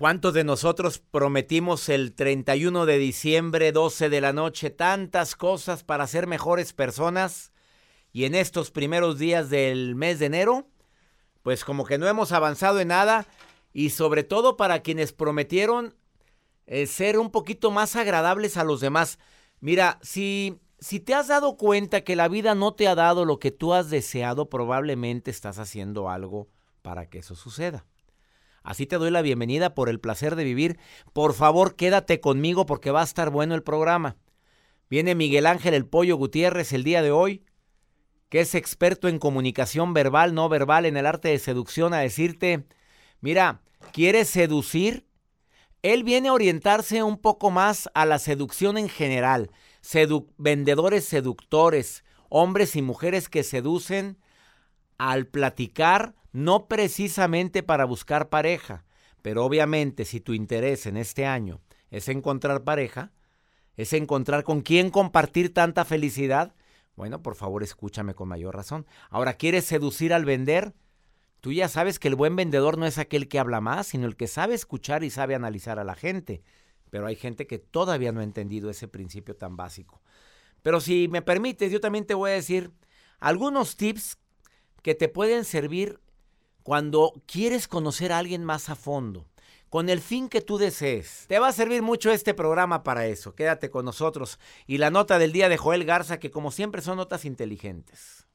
¿Cuántos de nosotros prometimos el 31 de diciembre, 12 de la noche, tantas cosas para ser mejores personas? Y en estos primeros días del mes de enero, pues como que no hemos avanzado en nada y sobre todo para quienes prometieron eh, ser un poquito más agradables a los demás. Mira, si, si te has dado cuenta que la vida no te ha dado lo que tú has deseado, probablemente estás haciendo algo para que eso suceda. Así te doy la bienvenida por el placer de vivir. Por favor, quédate conmigo porque va a estar bueno el programa. Viene Miguel Ángel El Pollo Gutiérrez el día de hoy, que es experto en comunicación verbal, no verbal, en el arte de seducción, a decirte, mira, ¿quieres seducir? Él viene a orientarse un poco más a la seducción en general. vendedores seductores, hombres y mujeres que seducen al platicar, no precisamente para buscar pareja, pero obviamente si tu interés en este año es encontrar pareja, es encontrar con quién compartir tanta felicidad, bueno, por favor escúchame con mayor razón. Ahora, ¿quieres seducir al vender? Tú ya sabes que el buen vendedor no es aquel que habla más, sino el que sabe escuchar y sabe analizar a la gente. Pero hay gente que todavía no ha entendido ese principio tan básico. Pero si me permites, yo también te voy a decir algunos tips que te pueden servir cuando quieres conocer a alguien más a fondo, con el fin que tú desees. Te va a servir mucho este programa para eso. Quédate con nosotros. Y la nota del día de Joel Garza, que como siempre son notas inteligentes.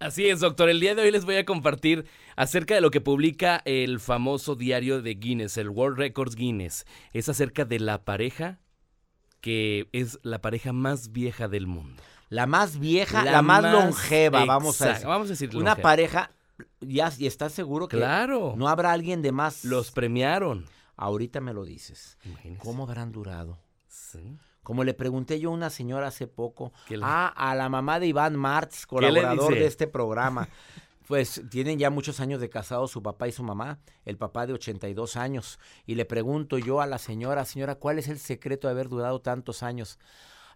Así es, doctor. El día de hoy les voy a compartir acerca de lo que publica el famoso diario de Guinness, el World Records Guinness. Es acerca de la pareja que es la pareja más vieja del mundo. La más vieja, la, más, longeva, vamos a decir. Vamos a decir Una pareja, ya, ¿y estás seguro que claro. no habrá alguien de más? Los premiaron. Ahorita me lo dices. ¿Cómo habrán durado? Sí. Como le pregunté yo a una señora hace poco, ah, a la mamá de Iván Martz, colaborador de este programa. Pues tienen ya muchos años de casados su papá y su mamá, el papá de 82 años. Y le pregunto yo a la señora, señora, ¿cuál es el secreto de haber durado tantos años?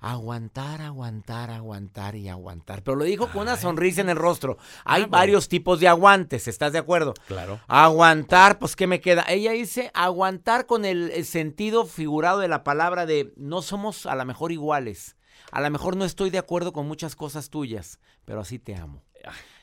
Aguantar, aguantar, aguantar y aguantar. Pero lo dijo con una sonrisa en el rostro. Hay varios tipos de aguantes, ¿estás de acuerdo? Claro. Aguantar, pues ¿qué me queda? Ella dice aguantar con el, sentido figurado de la palabra de no somos a lo mejor iguales. A lo mejor no estoy de acuerdo con muchas cosas tuyas, pero así te amo.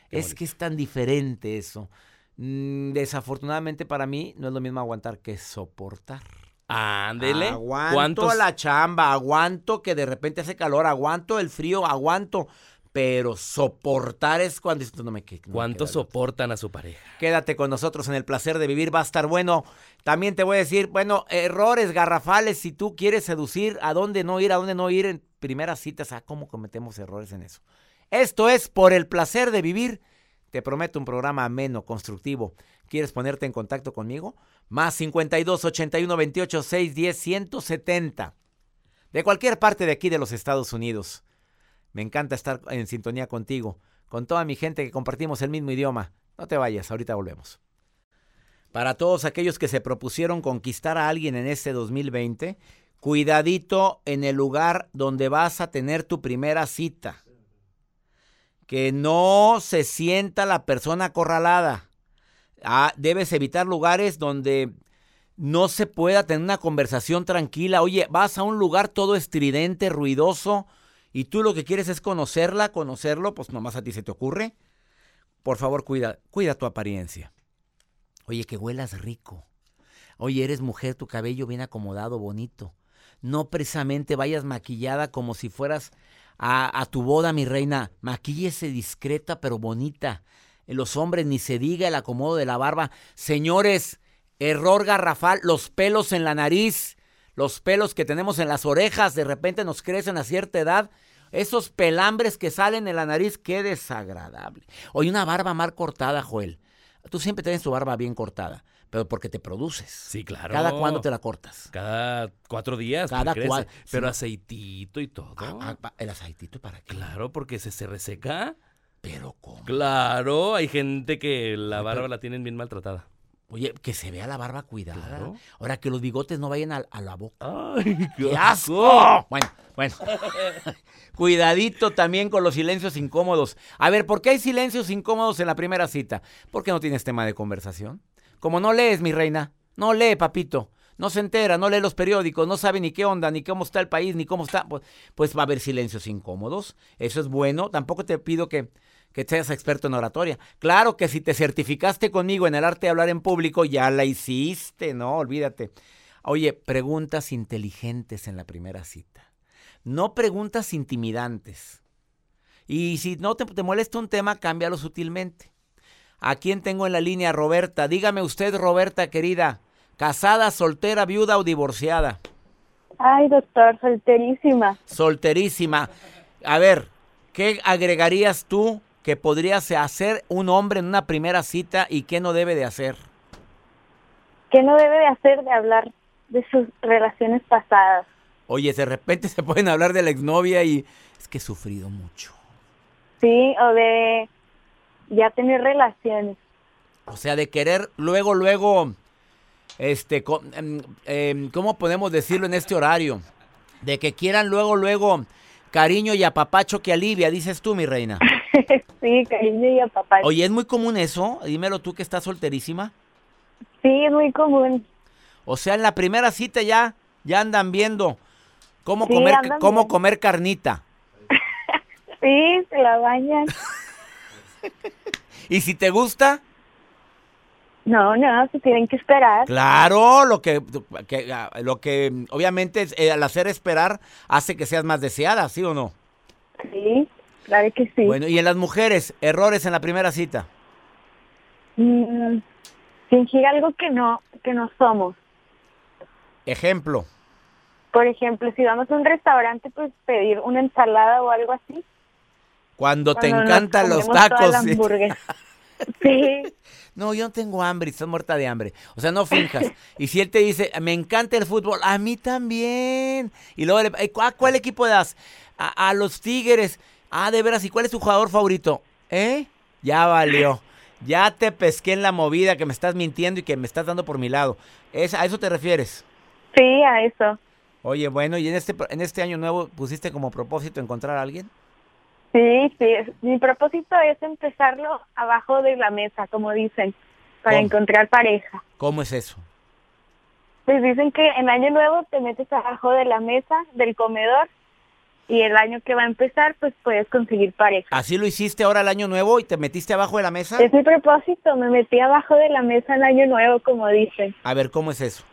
es que es tan diferente eso. Mm, desafortunadamente para mí no es lo mismo aguantar que soportar. Ándele. Aguanto la chamba, aguanto que de repente hace calor, aguanto el frío, aguanto. Pero soportar es cuando no me no ¿Cuánto soportan a su pareja? Quédate con nosotros en el placer de vivir, va a estar bueno. También te voy a decir, bueno, errores garrafales si tú quieres seducir, a dónde no ir, a dónde no ir en primeras citas, a cómo cometemos errores en eso. Esto es por el placer de vivir. Te prometo un programa ameno, constructivo. ¿Quieres ponerte en contacto conmigo? Más 52 81 28 6 10 170. De cualquier parte de aquí de los Estados Unidos. Me encanta estar en sintonía contigo, con toda mi gente que compartimos el mismo idioma. No te vayas, ahorita volvemos. Para todos aquellos que se propusieron conquistar a alguien en este 2020, cuidadito en el lugar donde vas a tener tu primera cita. Que no se sienta la persona acorralada. Ah, debes evitar lugares donde no se pueda tener una conversación tranquila. Oye, vas a un lugar todo estridente, ruidoso, y tú lo que quieres es conocerla, conocerlo, pues nomás a ti se te ocurre. Por favor, cuida, cuida tu apariencia. Oye, que huelas rico. Oye, eres mujer, tu cabello bien acomodado, bonito. No precisamente vayas maquillada como si fueras a, a tu boda, mi reina. Maquíllese discreta pero bonita los hombres ni se diga el acomodo de la barba. Señores, error garrafal, los pelos en la nariz, los pelos que tenemos en las orejas, de repente nos crecen a cierta edad. Esos pelambres que salen en la nariz, qué desagradable. Oye, una barba mal cortada, Joel. Tú siempre tienes tu barba bien cortada, pero porque te produces. Sí, claro. ¿Cada cuándo te la cortas? Cada cuatro días. Cada cuatro. Pero aceitito y todo. Ah, ah, ¿El aceitito para qué? Claro, porque se, se reseca. Pero ¿cómo? Claro, hay gente que la barba la tienen bien maltratada. Oye, que se vea la barba cuidada. Ahora que los bigotes no vayan a, la boca. ¡Ay, qué, asco! Bueno, bueno. Cuidadito también con los silencios incómodos. A ver, ¿por qué hay silencios incómodos en la primera cita? Porque no tienes tema de conversación. Como no lees, mi reina, No lee, papito. No se entera, no lee los periódicos, no sabe ni qué onda, ni cómo está el país, ni cómo está. Pues, pues va a haber silencios incómodos. Eso es bueno. Tampoco te pido que, que seas experto en oratoria. Claro que si te certificaste conmigo en el arte de hablar en público, ya la hiciste, no, olvídate. Oye, preguntas inteligentes en la primera cita. No preguntas intimidantes. Y si no te, te molesta un tema, cámbialo sutilmente. ¿A quién tengo en la línea, Roberta? Dígame usted, Roberta, querida. ¿Casada, soltera, viuda o divorciada? Ay, doctor, solterísima. Solterísima. A ver, ¿qué agregarías tú que podrías hacer un hombre en una primera cita y qué no debe de hacer? ¿Qué no debe de hacer de hablar de sus relaciones pasadas? Oye, de repente se pueden hablar de la exnovia y es que he sufrido mucho. Sí, o de ya tener relaciones. O sea, de querer luego, luego este, em, em, ¿cómo podemos decirlo en este horario? De que quieran luego, luego cariño y apapacho que alivia, dices tú, mi reina. sí, cariño y apapacho. Oye, ¿es muy común eso? Dímelo tú que estás solterísima. Sí, es muy común. O sea, en la primera cita ya, ya andan viendo cómo comer, cómo comer carnita. sí, se la bañan. ¿Y si te gusta? No, no, se tienen que esperar. Claro, lo que, lo que obviamente eh, al hacer esperar hace que seas más deseada, ¿sí o no? Sí, claro que sí. Bueno, y en las mujeres, errores en la primera cita. Mm, fingir algo que no, que no somos. Ejemplo. Por ejemplo, si vamos a un restaurante, pues pedir una ensalada o algo así. Cuando, te encantan los tacos. Sí. No, yo no tengo hambre, estás muerta de hambre. O sea, no finjas. Y si él te dice, me encanta el fútbol, a mí también. Y luego, ¿a cuál equipo das? A, los Tigres. Ah, de veras, ¿y cuál es tu jugador favorito? ¿Eh? Ya valió. Ya te pesqué en la movida que me estás mintiendo y que me estás dando por mi lado. ¿Es, ¿A eso te refieres? Sí, a eso. Oye, bueno, ¿y en este, en este año nuevo pusiste como propósito encontrar a alguien? Sí, sí, mi propósito es empezarlo abajo de la mesa, como dicen, para encontrar pareja. ¿Cómo es eso? Pues dicen que en año nuevo te metes abajo de la mesa, del comedor, y el año que va a empezar, pues puedes conseguir pareja. ¿Así lo hiciste ahora el año nuevo y te metiste abajo de la mesa? Es mi propósito, me metí abajo de la mesa en año nuevo, como dicen. A ver, ¿cómo es eso?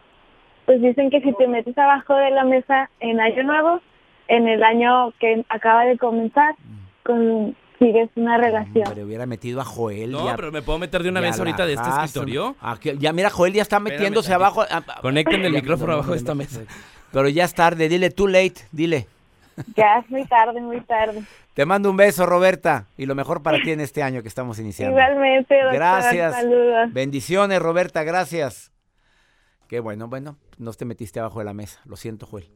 Pues dicen que si te metes abajo de la mesa en año nuevo, en el año que acaba de comenzar, mm sigues una relación. Pero hubiera metido a Joel. No, pero me puedo meter de una vez ahorita de este escritorio. Ah, ya mira, Joel ya está metiéndose abajo. Ah, ah, Conecten el micrófono abajo de esta mesa. Pero ya es tarde, dile too late, dile. Ya es muy tarde, muy tarde. Te mando un beso, Roberta, y lo mejor para ti en este año que estamos iniciando. Igualmente, doctor, Gracias. Saludos. Bendiciones, Roberta, gracias. Qué bueno, bueno, no te metiste abajo de la mesa. Lo siento, Joel.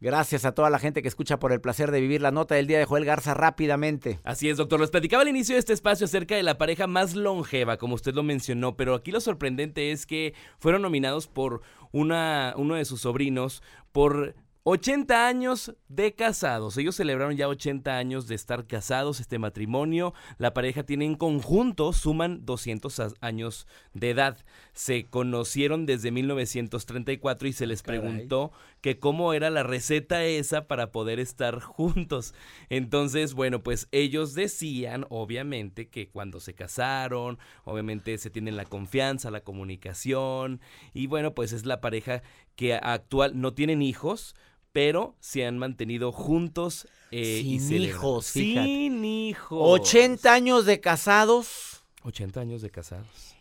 Gracias a toda la gente que escucha por el placer de vivir la nota del día de Joel Garza rápidamente. Así es, doctor. Les platicaba al inicio de este espacio acerca de la pareja más longeva, como usted lo mencionó, pero aquí lo sorprendente es que fueron nominados por una, uno de sus sobrinos por 80 años de casados. Ellos celebraron ya 80 años de estar casados, este matrimonio. La pareja tiene en conjunto, suman 200 años de edad. Se conocieron desde 1934 y se les preguntó que cómo era la receta esa para poder estar juntos. Entonces, bueno, pues ellos decían, obviamente, que cuando se casaron, obviamente se tienen la confianza, la comunicación. Y bueno, pues es la pareja que actual no tienen hijos pero se han mantenido juntos eh, sin hijos, Sin hijos. 80 años de casados. 80 años de casados.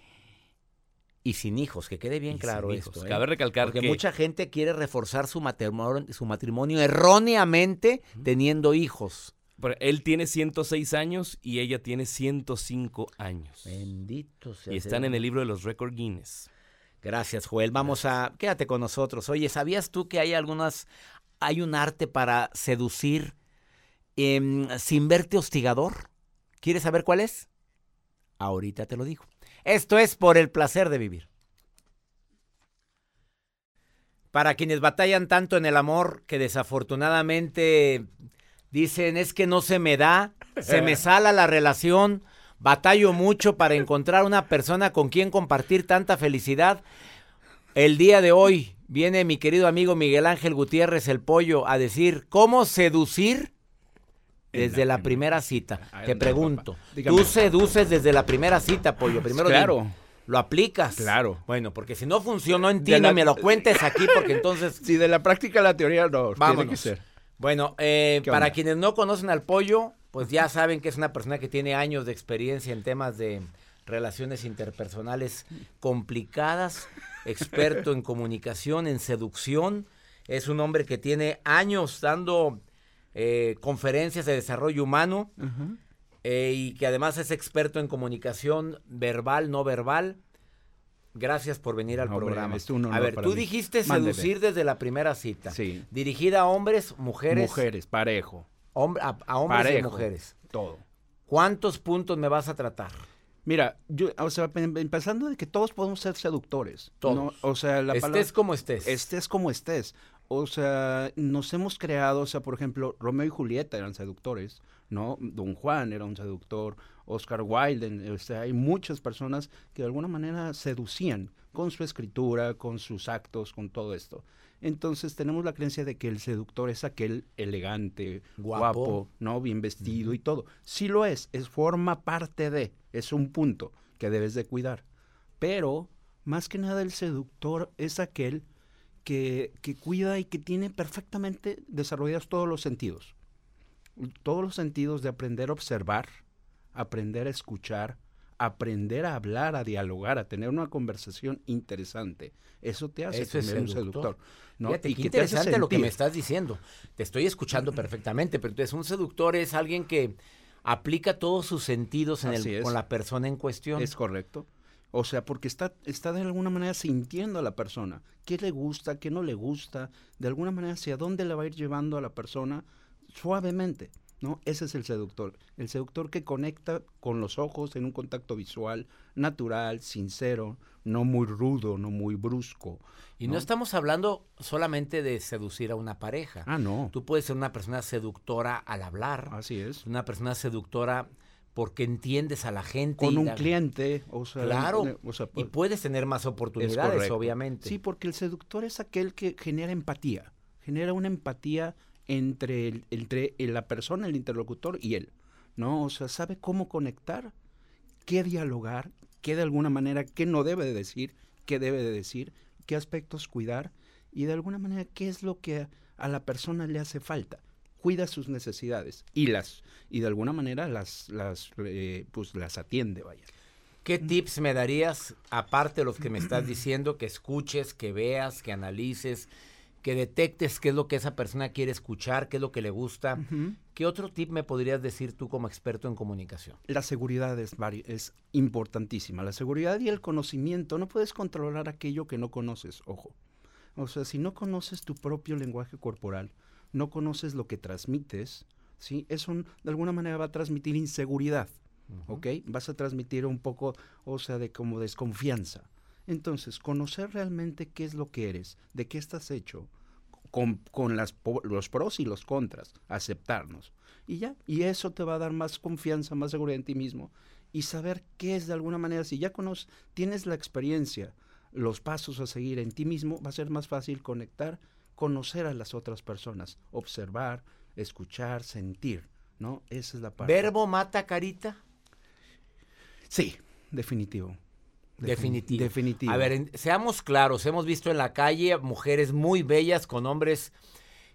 Y sin hijos, que quede bien claro esto. ¿eh? Cabe recalcar que mucha gente quiere reforzar su matrimonio, su matrimonio erróneamente teniendo hijos. él tiene 106 años y ella tiene 105 años. Bendito sea. Y están en el libro de los Record Guinness. Gracias, Joel. Vamos a. Quédate con nosotros. Oye, ¿sabías tú que hay algunas hay un arte para seducir em, sin verte hostigador. ¿Quieres saber cuál es? Ahorita te lo digo. Esto es por el placer de vivir. Para quienes batallan tanto en el amor que desafortunadamente dicen es que no se me da, se me sala la relación, batallo mucho para encontrar una persona con quien compartir tanta felicidad. El día de hoy viene mi querido amigo Miguel Ángel Gutiérrez, el pollo, a decir cómo seducir desde la, primera cita. Te pregunto, ¿tú seduces desde la primera cita, pollo? Primero claro. ¿Lo aplicas? Claro. Bueno, porque si no funcionó en ti, no me lo cuentes aquí, porque entonces... Si de la práctica a la teoría no, Vámonos. tiene que ser. Bueno, eh, para quienes no conocen al pollo, pues ya saben que es una persona que tiene años de experiencia en temas de relaciones interpersonales complicadas, experto en comunicación, en seducción. Es un hombre que tiene años dando eh, conferencias de desarrollo humano. Eh, y que además es experto en comunicación verbal, no verbal. Gracias por venir al programa. a ver, tú dijiste seducir desde la primera cita. Sí. Dirigida a hombres, mujeres. Mujeres, parejo. a, hombres y mujeres. Todo. ¿Cuántos puntos me vas a tratar? Mira, yo, o sea, empezando de que todos podemos ser seductores. Todos. O sea, la estés como estés. Estés como estés. O sea, nos hemos creado, o sea, por ejemplo, Romeo y Julieta eran seductores. ¿no? Don Juan era un seductor, Oscar Wilde, o sea, hay muchas personas que de alguna manera seducían con su escritura, con sus actos, con todo esto. Entonces tenemos la creencia de que el seductor es aquel elegante, guapo, ¿no? Bien vestido y todo. Sí lo es, es forma parte de, es un punto que debes de cuidar. Pero, más que nada, el seductor es aquel que, que cuida y que tiene perfectamente desarrollados todos los sentidos todos los sentidos de aprender a observar, aprender a escuchar, aprender a hablar, a dialogar, a tener una conversación interesante. Eso te hace ser un seductor. ¿no? Fíjate, qué interesante lo que me estás diciendo. Te estoy escuchando perfectamente, pero entonces un seductor es alguien que aplica todos sus sentidos en el, con la persona en cuestión. Es correcto. O sea, porque está, está de alguna manera sintiendo a la persona. ¿Qué le gusta? ¿Qué no le gusta? De alguna manera, hacia dónde le va a ir llevando a la persona suavemente, ¿no? Ese es el seductor. El seductor que conecta con los ojos en un contacto visual natural, sincero, no muy rudo, no muy brusco. Y no, estamos hablando solamente de seducir a una pareja. Ah, no. Tú puedes ser una persona seductora al hablar. Así es. Una persona seductora porque entiendes a la gente. Con un cliente, o sea. Claro, y puedes tener más oportunidades, obviamente. Sí, porque el seductor es aquel que genera empatía, genera una empatía entre, entre la persona, el interlocutor y él, ¿no? O sea, sabe cómo conectar, qué dialogar, qué de alguna manera, qué no debe de decir, qué debe de decir, qué aspectos cuidar y de alguna manera qué es lo que a, la persona le hace falta. Cuida sus necesidades y las y de alguna manera las las eh, pues las atiende, vaya. ¿Qué tips me darías aparte de los que me estás diciendo que escuches, que veas, que analices? Que detectes qué es lo que esa persona quiere escuchar, qué es lo que le gusta. ¿Qué otro tip me podrías decir tú como experto en comunicación? La seguridad es, es importantísima. La seguridad y el conocimiento. No puedes controlar aquello que no conoces, ojo. O sea, si no conoces tu propio lenguaje corporal, no conoces lo que transmites, ¿sí? Eso de alguna manera va a transmitir inseguridad, ¿ok? Vas a transmitir un poco, o sea, de como desconfianza. Entonces, conocer realmente qué es lo que eres, de qué estás hecho, con, con las, los pros y los contras, aceptarnos. Y ya, y eso te va a dar más confianza, más seguridad en ti mismo y saber qué es de alguna manera, si ya conoces, tienes la experiencia, los pasos a seguir en ti mismo, va a ser más fácil conectar, conocer a las otras personas, observar, escuchar, sentir, ¿no? Esa es la parte. ¿Verbo mata carita? Sí, definitivo. Definitivo. Definitivo. A ver, seamos claros, hemos visto en la calle mujeres muy bellas con hombres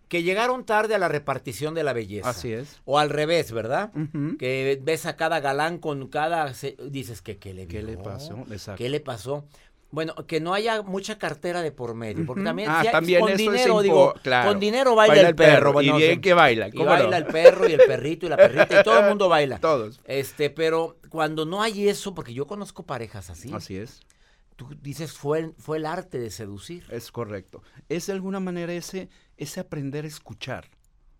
que llegaron tarde a la repartición de la belleza. Así es. O al revés, ¿verdad? Que ves a cada galán con cada... dices que qué le, ¿Qué le pasó? Exacto. ¿Qué le pasó? Bueno, que no haya mucha cartera de por medio, porque también, ah, también con dinero, digo, con dinero baila, el perro. y bien que baila. Y baila el perro y el perrito y la perrita y todo el mundo baila. Todos. Este, pero cuando no hay eso, porque yo conozco parejas así. Así es. Tú dices, fue, fue el arte de seducir. Es correcto. Es de alguna manera ese, ese aprender a escuchar,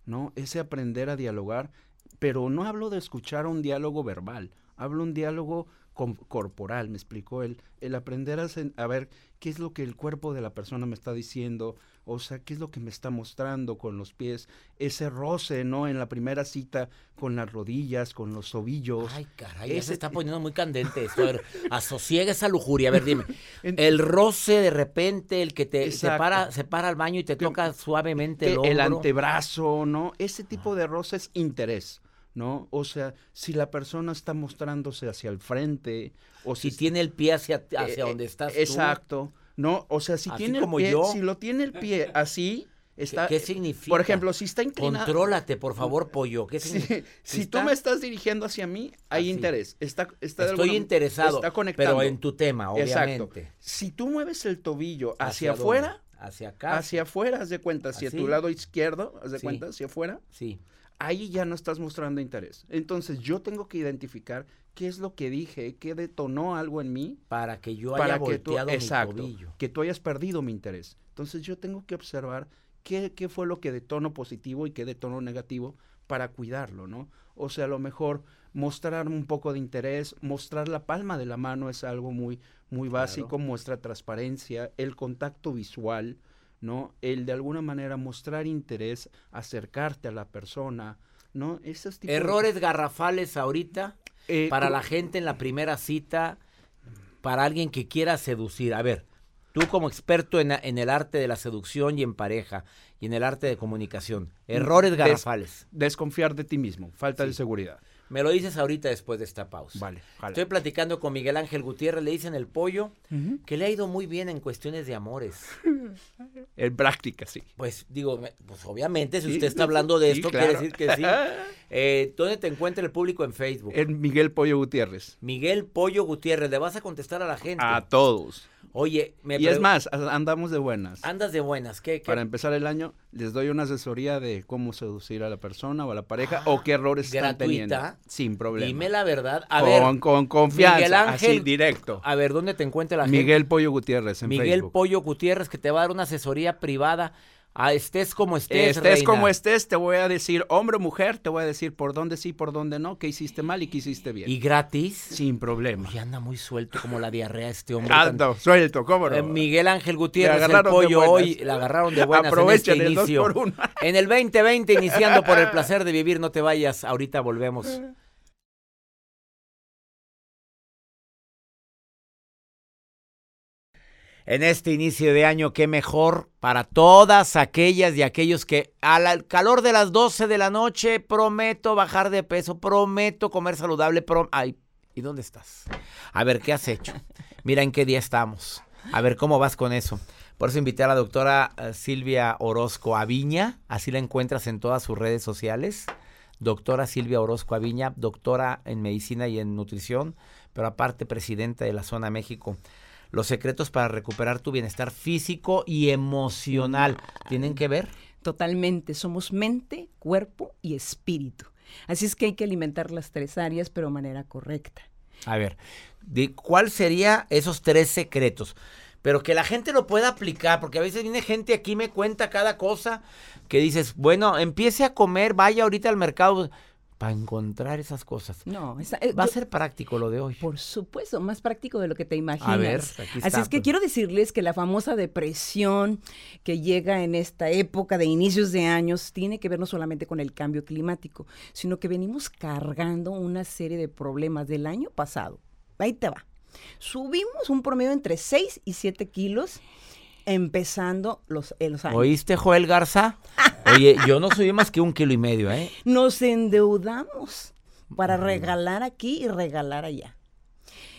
¿no? Ese aprender a dialogar, pero no hablo de escuchar un diálogo verbal, hablo un diálogo corporal, me explicó él, el aprender a, ver qué es lo que el cuerpo de la persona me está diciendo, o sea, qué es lo que me está mostrando con los pies, ese roce, ¿no? En la primera cita con las rodillas, con los tobillos. Ay, caray, ya se Ese está poniendo muy candente esto. A ver, asosiega esa lujuria. A ver, dime. El roce de repente, el que te se para, se para al baño y te toca suavemente que el el hombro. antebrazo, ¿no? Ese tipo de roce es interés, ¿no? O sea, si la persona está mostrándose hacia el frente, o si si tiene el pie hacia, hacia Eh, donde estás tú. Exacto. No, o sea, si Así tiene como el pie, yo. si lo tiene el pie así, ¿Qué, está qué significa? Por ejemplo, si está inclinado Contrólate, por favor, pollo. ¿Qué si, significa? si está- tú me estás dirigiendo hacia mí, hay Así. interés. Está, Estoy alguna- interesado, Está conectando. pero en tu tema, Exacto. obviamente. Si tú mueves el tobillo hacia, afuera, Hacia acá. hacia afuera, haz de cuenta, hacia ¿Así? tu lado izquierdo, haz de Sí. cuenta, hacia afuera, Sí. Ahí ya no estás mostrando interés. Entonces yo tengo que identificar qué es lo que dije, qué detonó algo en mí Para que yo para haya que tú, volteado mi exacto, tobillo. que tú hayas perdido mi interés. Entonces yo tengo que observar qué, qué fue lo que detonó positivo y qué detonó negativo para cuidarlo, ¿no? O sea, a lo mejor mostrar un poco de interés, mostrar la palma de la mano es algo muy, muy básico, muestra transparencia, el contacto visual, ¿no? El de alguna manera mostrar interés, acercarte a la persona, ¿no? Esos tipos de- Errores garrafales ahorita Eh, para la gente en la primera cita, para alguien que quiera seducir. A ver, tú como experto en, en el arte de la seducción y en pareja y en el arte de comunicación, errores Des- garrafales. Desconfiar de ti mismo, falta de seguridad. Me lo dices ahorita después de esta pausa. Vale, jala. Estoy platicando con Miguel Ángel Gutiérrez, le dicen el pollo, que le ha ido muy bien en cuestiones de amores. En práctica, sí. Pues digo, pues obviamente si Sí, usted está hablando de sí, esto, claro. quiere decir que sí. Eh, ¿Dónde te encuentra el público en Facebook? En Miguel Pollo Gutiérrez. Miguel Pollo Gutiérrez, le vas a contestar a la gente. A todos. Oye, me Y es más, andamos de buenas. andas de buenas, ¿qué? qué? Para empezar el año, les doy una asesoría de cómo seducir a la persona o a la pareja o qué errores están teniendo. Ah, ¿gratuita? Sin problema. Dime la verdad. A con, ver, con confianza, Miguel Ángel- así directo. a ver, ¿dónde te encuentra la gente? Miguel Pollo Gutiérrez en Miguel Facebook. Pollo Gutiérrez, que te va a dar una asesoría privada. A estés como estés, estés reina. como estés, te voy a decir, hombre o mujer, te voy a decir por dónde sí, por dónde no, qué hiciste mal y qué hiciste bien. Y gratis. Sin problema. Uy, anda muy suelto como la diarrea este hombre. Ando, suelto, cómo no. Eh, Miguel Ángel Gutiérrez, el pollo hoy, la agarraron de buenas Aprovechen en este el dos inicio. por uno. En el 2020, iniciando por el placer de vivir, no te vayas, ahorita volvemos. En este inicio de año, qué mejor para todas aquellas y aquellos que al calor de las 12 de la noche prometo bajar de peso, prometo comer saludable, prom Ay, ¿y dónde estás? A ver, ¿qué has hecho? Mira en qué día estamos. A ver, ¿cómo vas con eso? Por eso invité a la doctora eh, Silvia Orozco Aviña, así la encuentras en todas sus redes sociales. Doctora Silvia Orozco Aviña, doctora en medicina y en nutrición, pero aparte presidenta de la Zona México. Los secretos para recuperar tu bienestar físico y emocional tienen que ver. Totalmente, somos mente, cuerpo y espíritu. Así es que hay que alimentar las tres áreas, pero de manera correcta. A ver, de ¿cuál sería esos tres secretos? Pero que la gente lo pueda aplicar, porque a veces viene gente aquí y me cuenta cada cosa que dices, bueno, empiece a comer, vaya ahorita al mercado para encontrar esas cosas. No, esa- eh, Va a yo- ser práctico lo de hoy. por supuesto, más práctico de lo que te imaginas. A ver, aquí Así está, es que pues. quiero decirles que la famosa depresión que llega en esta época de inicios de años tiene que ver no solamente con el cambio climático, sino que venimos cargando una serie de problemas del año pasado. Ahí te va. Subimos un promedio entre 6 y 7 kilos empezando los, eh, los años. ¿Oíste, Joel Garza? Oye, yo no subí más que un kilo y medio, ¿eh? Nos endeudamos para regalar aquí y regalar allá.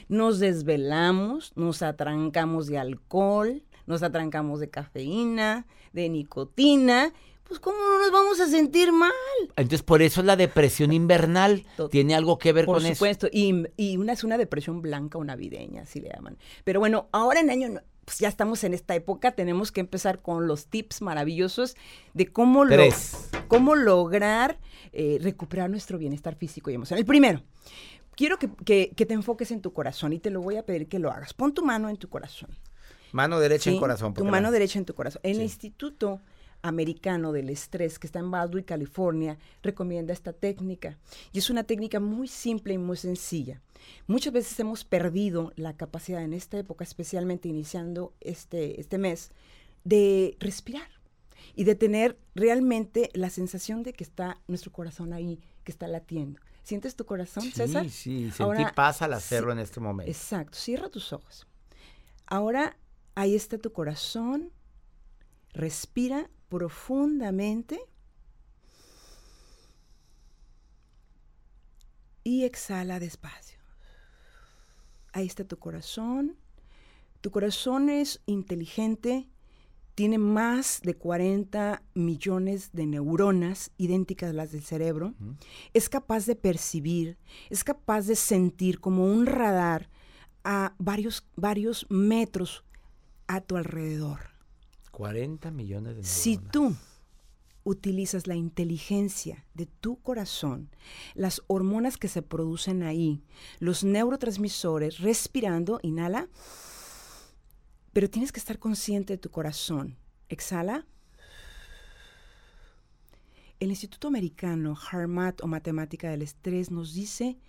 Nos desvelamos, nos atrancamos de alcohol, nos atrancamos de cafeína, de nicotina. Pues ¿cómo no nos vamos a sentir mal? Entonces, por eso es la depresión invernal. Tiene algo que ver Por con eso. supuesto. Y, y una es una depresión blanca o navideña, así le llaman. Pero bueno, ahora en año, pues ya estamos en esta época, tenemos que empezar con los tips maravillosos de cómo, lo- cómo lograr eh, recuperar nuestro bienestar físico y emocional. El primero, quiero que, que- que te enfoques en tu corazón y te lo voy a pedir que lo hagas. Pon tu mano en tu corazón. Mano derecha en corazón. Tu mano derecha en tu corazón. En el instituto Americano del Estrés, que está en Baldwin, California, recomienda esta técnica. Y es una técnica muy simple y muy sencilla. Muchas veces hemos perdido la capacidad en esta época, especialmente iniciando este, este mes, de respirar y de tener realmente la sensación de que está nuestro corazón ahí, que está latiendo. ¿Sientes tu corazón, César? Sí, sí, sentí paz al sí, hacerlo en este momento. Exacto, cierra tus ojos. Ahora ahí está tu corazón. Respira profundamente. Y exhala despacio. Ahí está tu corazón. Tu corazón es inteligente, tiene más de 40 millones de neuronas idénticas a las del cerebro. Es capaz de percibir, es capaz de sentir como un radar a varios, varios metros a tu alrededor. 40 millones de Si neuronas. tú utilizas la inteligencia de tu corazón, las hormonas que se producen ahí, los neurotransmisores, respirando, inhala, pero tienes que estar consciente de tu corazón. Exhala. El Instituto Americano HARMAT o Matemática del Estrés nos dice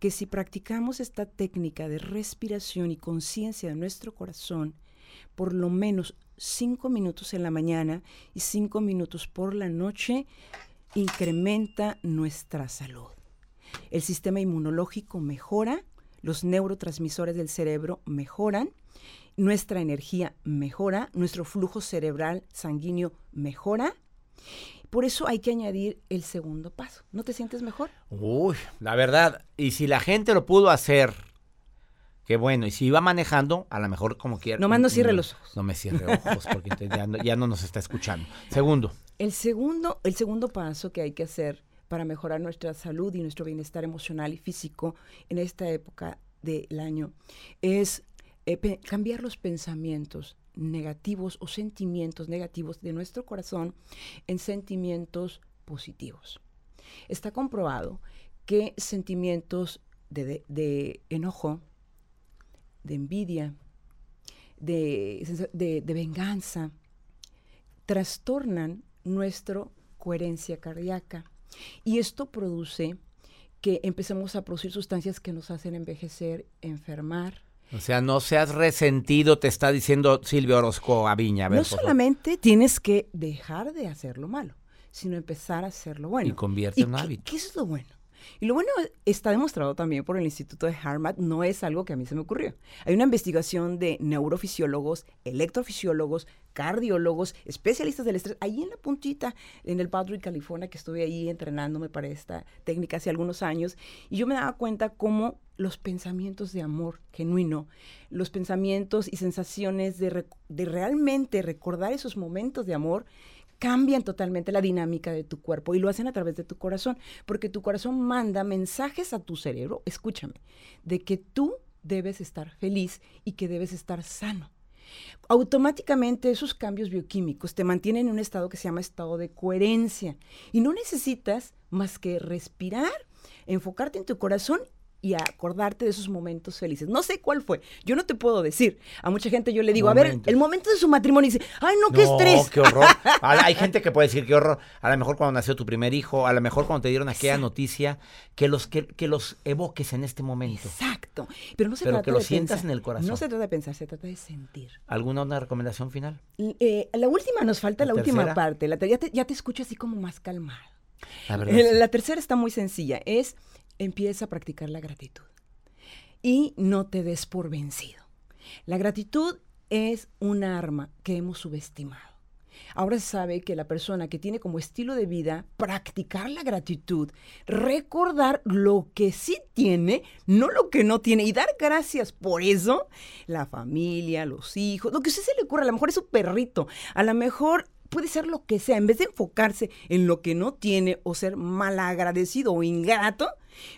que si practicamos esta técnica de respiración y conciencia de nuestro corazón, por lo menos cinco minutos en la mañana y cinco minutos por la noche, incrementa nuestra salud. El sistema inmunológico mejora, los neurotransmisores del cerebro mejoran, nuestra energía mejora, nuestro flujo cerebral sanguíneo mejora. Por eso hay que añadir el segundo paso. ¿No te sientes mejor? Uy, la verdad, y si la gente lo pudo hacer, qué bueno, y si iba manejando, a lo mejor como quiera. Nomás no cierre los ojos. No me cierre ojos, porque ya, no, ya no nos está escuchando. Segundo, El segundo, el segundo paso que hay que hacer para mejorar nuestra salud y nuestro bienestar emocional y físico en esta época del año es eh, cambiar los pensamientos negativos o sentimientos negativos de nuestro corazón en sentimientos positivos. Está comprobado que sentimientos de, de- de enojo, de envidia, de, de- de venganza, trastornan nuestra coherencia cardíaca. Y esto produce que empecemos a producir sustancias que nos hacen envejecer, enfermar. o sea, no seas resentido, te está diciendo Silvio Orozco Aviña. A ver, no solamente tienes que dejar de hacer lo malo, sino empezar a hacer lo bueno. Y convierte en un hábito. ¿Qué es lo bueno? Y lo bueno está demostrado también por el Instituto de Harvard, no es algo que a mí se me ocurrió. Hay una investigación de neurofisiólogos, electrofisiólogos, cardiólogos, especialistas del estrés, ahí en la puntita, en el Baldwin, California, que estuve ahí entrenándome para esta técnica hace algunos años, y yo me daba cuenta cómo los pensamientos de amor genuino, los pensamientos y sensaciones de realmente recordar esos momentos de amor, cambian totalmente la dinámica de tu cuerpo y lo hacen a través de tu corazón, porque tu corazón manda mensajes a tu cerebro, escúchame, de que tú debes estar feliz y que debes estar sano. Automáticamente esos cambios bioquímicos te mantienen en un estado que se llama estado de coherencia y no necesitas más que respirar, enfocarte en tu corazón y acordarte de esos momentos felices. No sé cuál fue, yo no te puedo decir. A mucha gente yo le digo, a ver, el momento de su matrimonio y dice, ay, no, qué estrés. qué horror. Hay gente que puede decir qué horror. A lo mejor cuando nació tu primer hijo, a lo mejor cuando te dieron aquella noticia, que los, que, que los evoques en este momento. Exacto. Pero no se Pero trata que lo de sientas pensar. en el corazón. No se trata de pensar, se trata de sentir. ¿Alguna una recomendación final? Eh, la última, nos falta ¿La la, última parte. La, ya, te, ya te escucho así como más calmado. La verdad. Eh, sí. La tercera está muy sencilla. Es empieza a practicar la gratitud. Y no te des por vencido. La gratitud es un arma que hemos subestimado. Ahora se sabe que la persona que tiene como estilo de vida practicar la gratitud, recordar lo que sí tiene, no lo que no tiene, y dar gracias por eso, la familia, los hijos, lo que a usted se le ocurra, a lo mejor es su perrito, a lo mejor puede ser lo que sea, en vez de enfocarse en lo que no tiene o ser malagradecido o ingrato,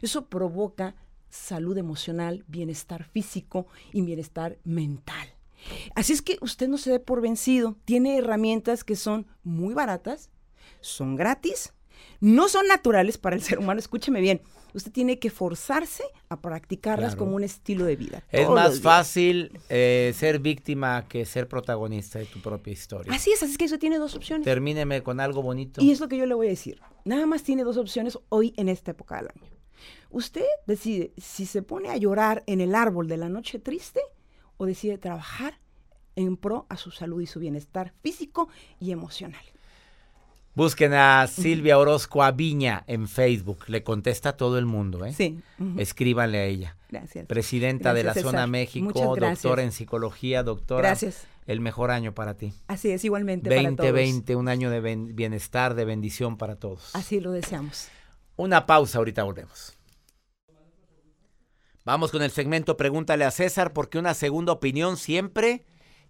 eso provoca salud emocional, bienestar físico y bienestar mental. Así es que usted no se dé por vencido. Tiene herramientas que son muy baratas, son gratis, no son naturales para el ser humano. Escúcheme bien. Usted tiene que forzarse a practicarlas Claro. como un estilo de vida. Es más fácil eh, ser víctima que ser protagonista de tu propia historia. Así es, así es que eso tiene dos opciones. Termíneme con algo bonito. Y es lo que yo le voy a decir. Nada más tiene dos opciones hoy en esta época del año. Usted decide si se pone a llorar en el árbol de la noche triste o decide trabajar en pro a su salud y su bienestar físico y emocional. Busquen a Silvia Orozco Aviña en Facebook. Le contesta a todo el mundo, ¿eh? Sí. Escríbanle a ella. Gracias. Presidenta de la Zona. México, doctora en psicología, doctora. Gracias. El mejor año para ti. Así es, igualmente para todos. 2020, un año de bienestar, de bendición para todos. Así lo deseamos. Una pausa, ahorita volvemos. Vamos con el segmento Pregúntale a César, porque una segunda opinión siempre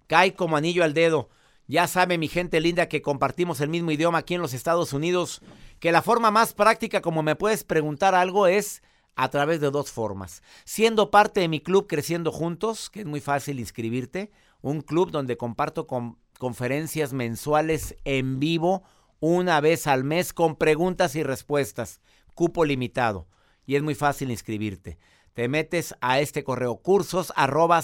cae como anillo al dedo. Ya sabe mi gente linda que compartimos el mismo idioma aquí en los Estados Unidos, que la forma más práctica como me puedes preguntar algo es a través de dos formas. Siendo parte de mi club Creciendo Juntos, que es muy fácil inscribirte, un club donde comparto con conferencias mensuales en vivo una vez al mes con preguntas y respuestas, cupo limitado y es muy fácil inscribirte. Te metes a este correo cursos arroba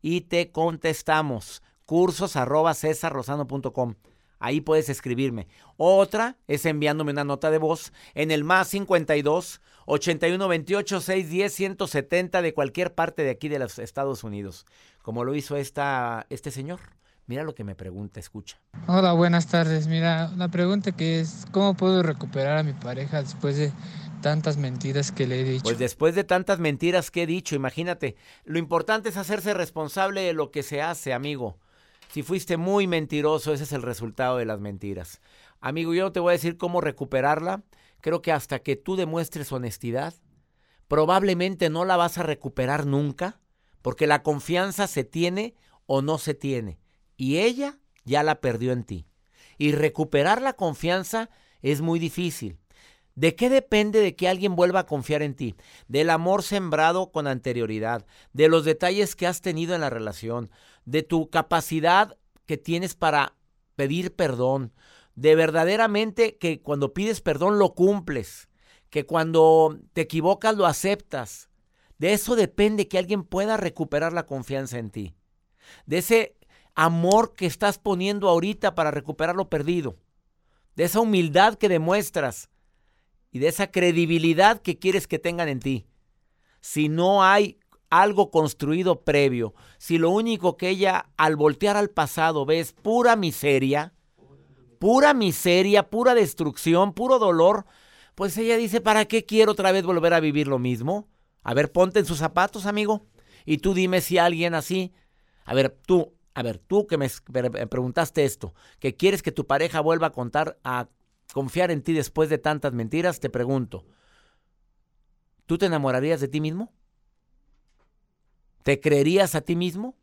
y te contestamos. Cursos arroba cesarlozano.com. Ahí puedes escribirme. Otra es enviándome una nota de voz en el más 52 81 28 610 170 de cualquier parte de aquí de los Estados Unidos. Como lo hizo esta, este señor. Mira lo que me pregunta, escucha. Hola, buenas tardes. Mira, la pregunta que es, ¿cómo puedo recuperar a mi pareja después de tantas mentiras que le he dicho? Pues después de tantas mentiras que he dicho, imagínate, lo importante es hacerse responsable de lo que se hace, amigo. Si fuiste muy mentiroso, ese es el resultado de las mentiras. Amigo, yo no te voy a decir cómo recuperarla. Creo que hasta que tú demuestres honestidad, probablemente no la vas a recuperar nunca, porque la confianza se tiene o no se tiene. Y ella ya la perdió en ti. Y recuperar la confianza es muy difícil. ¿De qué depende de que alguien vuelva a confiar en ti? Del amor sembrado con anterioridad, de los detalles que has tenido en la relación, de tu capacidad que tienes para pedir perdón, de verdaderamente que cuando pides perdón lo cumples, que cuando te equivocas lo aceptas. De eso depende que alguien pueda recuperar la confianza en ti. De ese amor que estás poniendo ahorita para recuperar lo perdido. De esa humildad que demuestras y de esa credibilidad que quieres que tengan en ti. Si no hay algo construido previo, si lo único que ella al voltear al pasado ve es pura miseria, pura miseria, pura destrucción, puro dolor, pues ella dice, ¿para qué quiero otra vez volver a vivir lo mismo? A ver, ponte en sus zapatos, amigo, y tú dime si alguien así, a ver, tú, a ver, tú que me preguntaste esto, que quieres que tu pareja vuelva a contar a confiar en ti después de tantas mentiras, te pregunto, ¿tú te enamorarías de ti mismo? ¿Te creerías a ti mismo?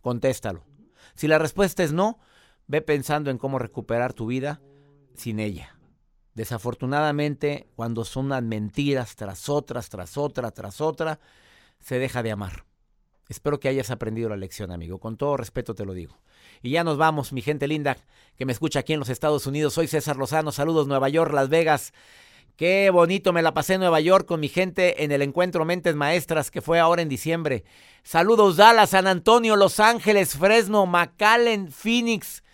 Contéstalo. Si la respuesta es no, ve pensando en cómo recuperar tu vida sin ella. Desafortunadamente, cuando son unas mentiras tras otras, tras otra, tras otra, se deja de amar. Espero que hayas aprendido la lección, amigo. Con todo respeto te lo digo. Y ya nos vamos, mi gente linda que me escucha aquí en los Estados Unidos. Soy César Lozano. Saludos Nueva York, Las Vegas. Qué bonito me la pasé en Nueva York con mi gente en el encuentro Mentes Maestras que fue ahora en diciembre. Saludos Dallas, San Antonio, Los Ángeles, Fresno, McAllen, Phoenix.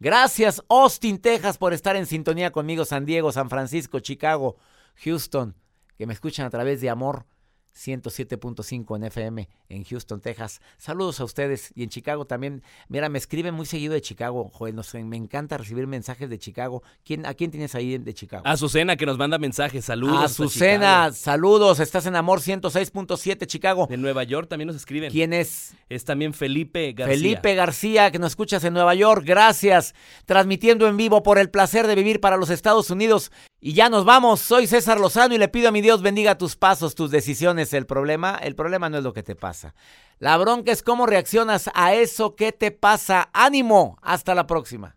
Gracias Austin, Texas por estar en sintonía conmigo. San Diego, San Francisco, Chicago, Houston, que me escuchan a través de Amor 107.5 en FM en Houston, Texas. Saludos a ustedes y en Chicago también. Mira, me escriben muy seguido de Chicago. Joder, nos, me encanta recibir mensajes de Chicago. ¿Quién, ¿A quién tienes ahí de Chicago? Azucena que nos manda mensajes. Saludos. Azucena, saludos. Estás en Amor 106.7 Chicago. De Nueva York también nos escriben. ¿Quién es? Es también Felipe García. Felipe García, que nos escuchas en Nueva York. Gracias. Transmitiendo en vivo por el placer de vivir para los Estados Unidos. Y ya nos vamos. Soy César Lozano y le pido a mi Dios bendiga tus pasos, tus decisiones. El problema, el problema no es lo que te pasa. La bronca es cómo reaccionas a eso que te pasa. Ánimo. Hasta la próxima.